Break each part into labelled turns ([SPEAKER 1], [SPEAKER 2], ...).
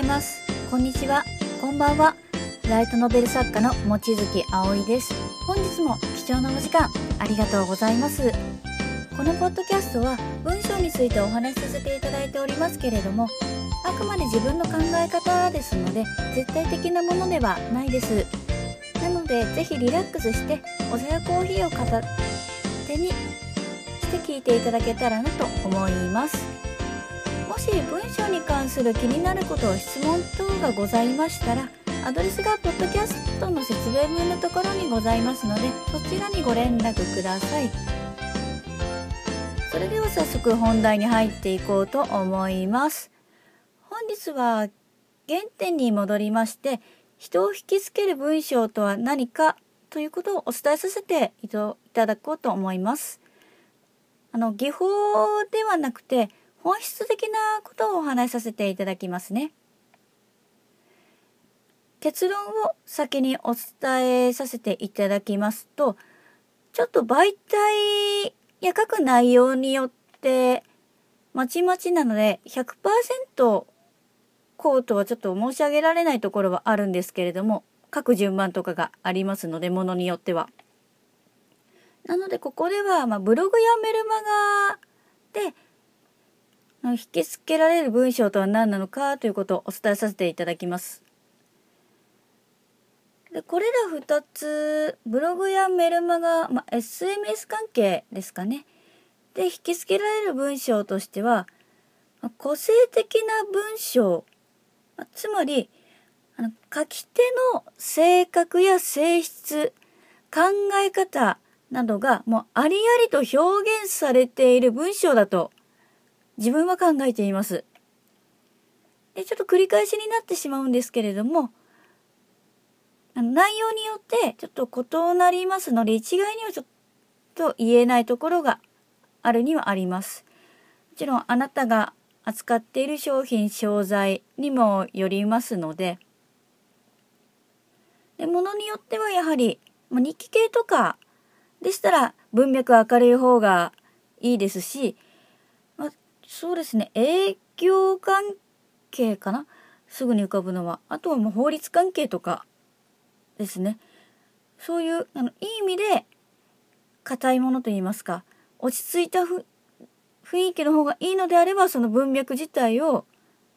[SPEAKER 1] います。こんにちは。こんばんは。ライトノベル作家の望月葵です。本日も貴重なお時間ありがとうございます。このポッドキャストは文章についてお話しさせていただいておりますけれどもあくまで自分の考え方ですので絶対的なものではないです。なのでぜひリラックスしてお茶やコーヒーを片手にして聞いていただけたらなと思います。し文章に関する気になること質問等がございましたらアドレスがポッドキャストの説明文のところにございますのでそちらにご連絡ください。それでは早速本題に入っていこうと思います。本日は原点に戻りまして人を引きつける文章とは何かということをお伝えさせていただこうと思います。あの技法ではなくて本質的なことをお話しさせていただきますね結論を先にお伝えさせていただきますとちょっと媒体や書く内容によってまちまちなので100%こうとはちょっと申し上げられないところはあるんですけれども書く順番とかがありますのでものによっては。なのでここでは、まあ、ブログやメルマガで引きつけられる文章とは何なのかということをお伝えさせていただきます。でこれら2つブログやメルマガ、ま、SMS 関係ですかねで引きつけられる文章としては、ま、個性的な文章、ま、つまりあの書き手の性格や性質考え方などがもうありありと表現されている文章だと自分は考えています。でちょっと繰り返しになってしまうんですけれども内容によってちょっと異なりますので一概にはちょっと言えないところがあるにはあります。もちろんあなたが扱っている商品商材にもよりますのでで物によってはやはり、まあ、日記系とかでしたら文脈明るい方がいいですし、そうですね。営業関係かな？すぐに浮かぶのは。あとはもう法律関係とかですね。そういうあのいい意味で硬いものといいますか落ち着いた雰囲気の方がいいのであればその文脈自体を、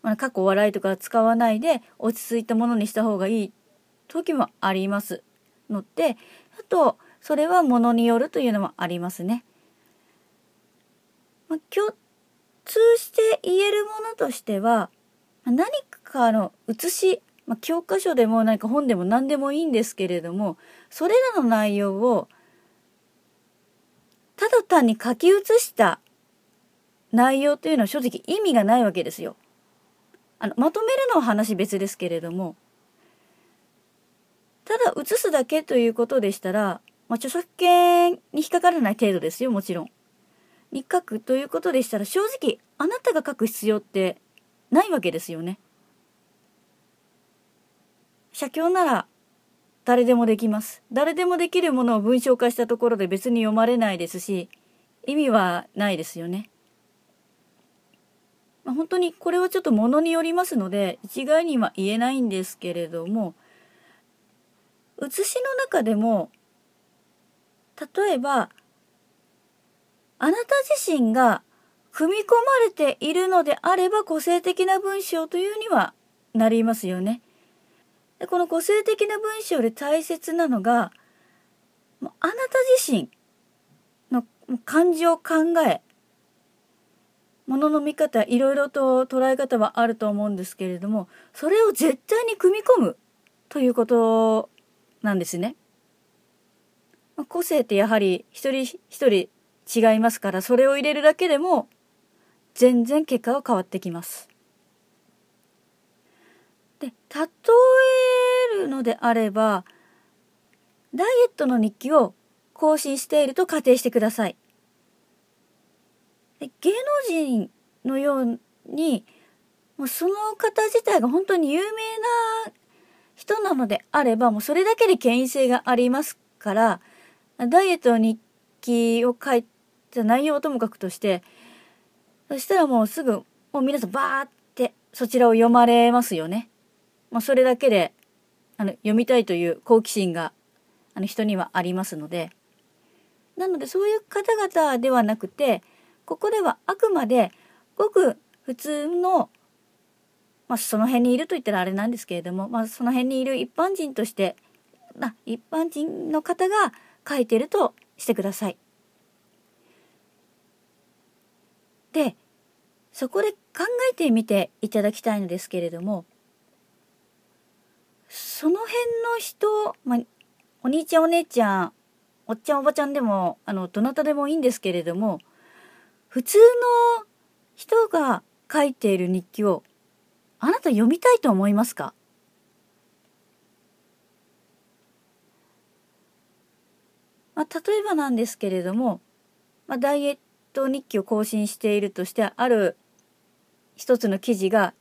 [SPEAKER 1] まあ、過去笑いとか使わないで落ち着いたものにした方がいい時もありますのであとそれはものによるというのもありますね。まあ、共通して言えるものとしては何かの写しまあ、教科書でも何か本でも何でもいいんですけれどもそれらの内容をただ単に書き写した内容というのは正直意味がないわけですよ。あのまとめるのは話別ですけれどもただ写すだけということでしたら、まあ、著作権に引っかからない程度ですよもちろん。に書くということでしたら正直あなたが書く必要ってないわけですよね。写経なら誰でもできます。誰でもできるものを文章化したところで別に読まれないですし、意味はないですよね。まあ、本当にこれはちょっとものによりますので、一概には言えないんですけれども、写しの中でも、例えば、あなた自身が組み込まれているのであれば個性的な文章というにはなりますよね。でこの個性的な文章で大切なのがもうあなた自身の感情考えものの見方いろいろと捉え方はあると思うんですけれどもそれを絶対に組み込むということなんですね。個性ってやはり一人一人違いますからそれを入れるだけでも全然結果は変わってきます。で例えるのであればダイエットの日記を更新していると仮定してください。で芸能人のようにもうその方自体が本当に有名な人なのであればもうそれだけで権威性がありますからダイエットの日記を書いた内容ともかくとしてそしたらもうすぐもう皆さんバーってそちらを読まれますよね。まあ、それだけで、あの、読みたいという好奇心が、あの、人にはありますので。なので、そういう方々ではなくて、ここではあくまで、ごく普通の、まあ、その辺にいると言ったらあれなんですけれども、まあ、その辺にいる一般人として、あ、一般人の方が書いてるとしてください。で、そこで考えてみていただきたいのですけれども、その辺の人、まあ、お兄ちゃんお姉ちゃん、おっちゃんおばちゃんでも、あの、どなたでもいいんですけれども、普通の人が書いている日記を、あなた読みたいと思いますか？まあ、例えばなんですけれども、まあ、ダイエット日記を更新しているとしてある一つの記事が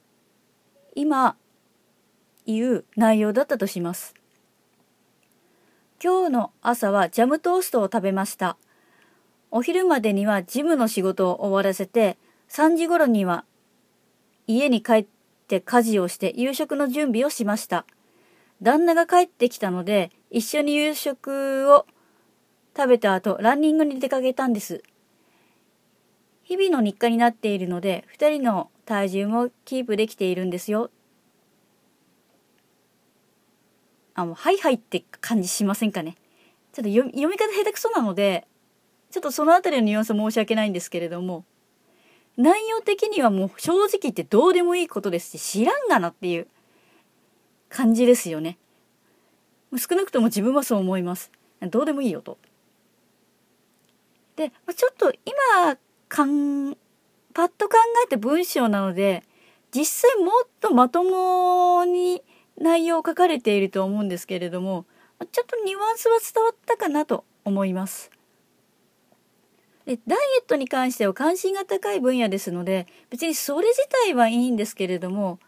[SPEAKER 1] 今言う内容だったとします。今日の朝はジャムトーストを食べました。お昼までにはジムの仕事を終わらせて、3時頃には家に帰って家事をして夕食の準備をしました。旦那が帰ってきたので、一緒に夕食を食べた後、ランニングに出かけたんです。日々の日課になっているので、2人の体重もキープできているんですよ。あ、もう、はいはいって感じしませんかね。ちょっと読み方下手くそなので、ちょっとそのあたりのニュアンス申し訳ないんですけれども、内容的にはもう正直言ってどうでもいいことですし、知らんがなっていう感じですよね。少なくとも自分はそう思います。どうでもいいよと。で、ちょっと今かん、パッと考えて文章なので、実際もっとまともに内容を書かれていると思うんですけれども、ちょっとニュアンスは伝わったかなと思います。でダイエットに関しては関心が高い分野ですので別にそれ自体はいいんですけれども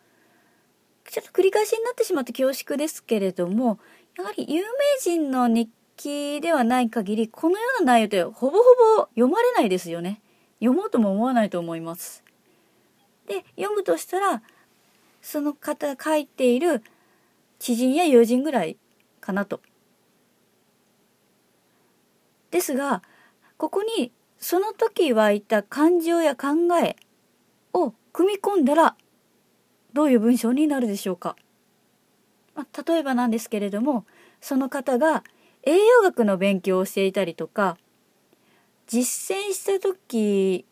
[SPEAKER 1] ちょっと繰り返しになってしまって恐縮ですけれどもやはり有名人の日記ではない限りこのような内容ってほぼほぼ読まれないですよね読もうとも思わないと思います。で読むとしたらその方が書いている知人や友人ぐらいかなと。ですがここにその時湧いた感情や考えを組み込んだらどういう文章になるでしょうか、まあ、例えばなんですけれどもその方が栄養学の勉強をしていたりとか実践した時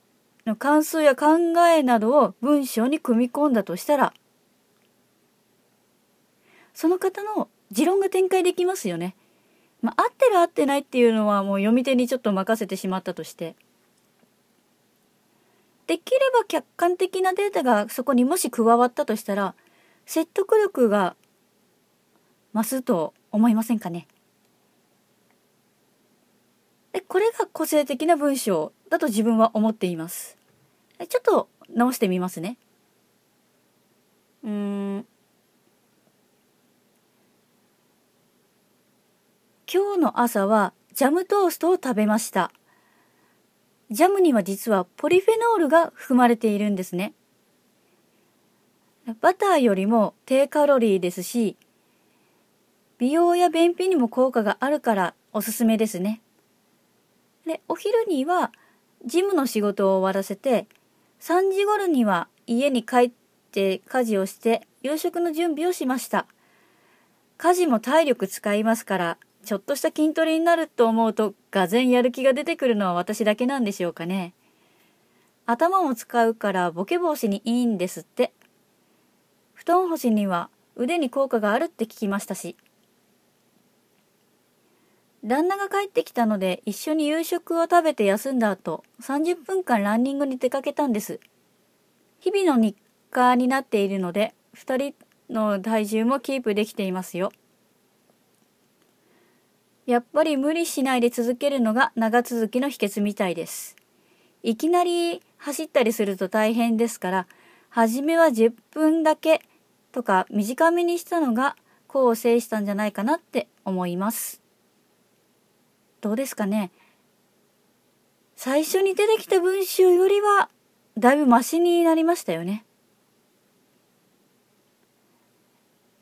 [SPEAKER 1] の感想や考えなどを文章に組み込んだとしたらその方の持論が展開できますよね。まあ、合ってる合ってないっていうのはもう読み手にちょっと任せてしまったとしてできれば客観的なデータがそこにもし加わったとしたら説得力が増すと思いませんかね？でこれが個性的な文章だと自分は思っていますちょっと直してみますねうん今日の朝はジャムトーストを食べました。ジャムには実はポリフェノールが含まれているんですね。バターよりも低カロリーですし、美容や便秘にも効果があるからおすすめですね。で、お昼にはジムの仕事を終わらせて、3時頃には家に帰って家事をして夕食の準備をしました。家事も体力使いますからちょっとした筋トレになると思うと、がぜんやる気が出てくるのは私だけなんでしょうかね。頭も使うからボケ防止にいいんですって。布団干しには腕に効果があるって聞きましたし。旦那が帰ってきたので一緒に夕食を食べて休んだ後、30分間ランニングに出かけたんです。日々の日課になっているので、2人の体重もキープできていますよ。やっぱり無理しないで続けるのが長続きの秘訣みたいです。いきなり走ったりすると大変ですから、初めは10分だけとか短めにしたのが功を制したんじゃないかなって思います。どうですかね最初に出てきた文章よりはだいぶマシになりましたよね。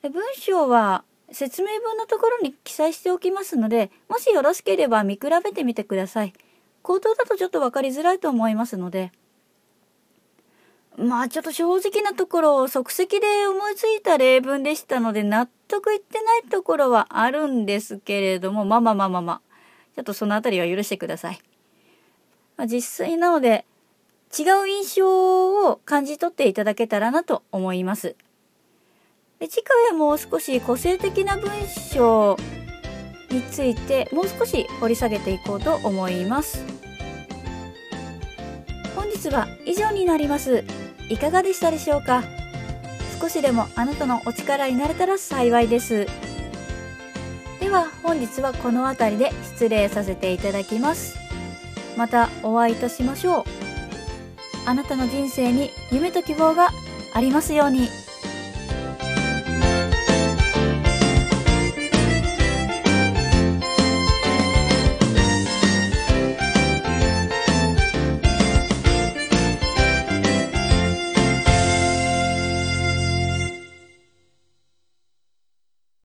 [SPEAKER 1] 文章は説明文のところに記載しておきますので、もしよろしければ見比べてみてください。口頭だとちょっと分かりづらいと思いますので。まあちょっと正直なところ即席で思いついた例文でしたので納得いってないところはあるんですけれども、まあまあまあまあまあ。ちょっとそのあたりは許してください。まあ、実際なので違う印象を感じ取っていただけたらなと思います。で次回はもう少し個性的な文章についてもう少し掘り下げていこうと思います。本日は以上になります。いかがでしたでしょうか？少しでもあなたのお力になれたら幸いです。では本日はこの辺りで失礼させていただきます。またお会いいたしましょう。あなたの人生に夢と希望がありますように。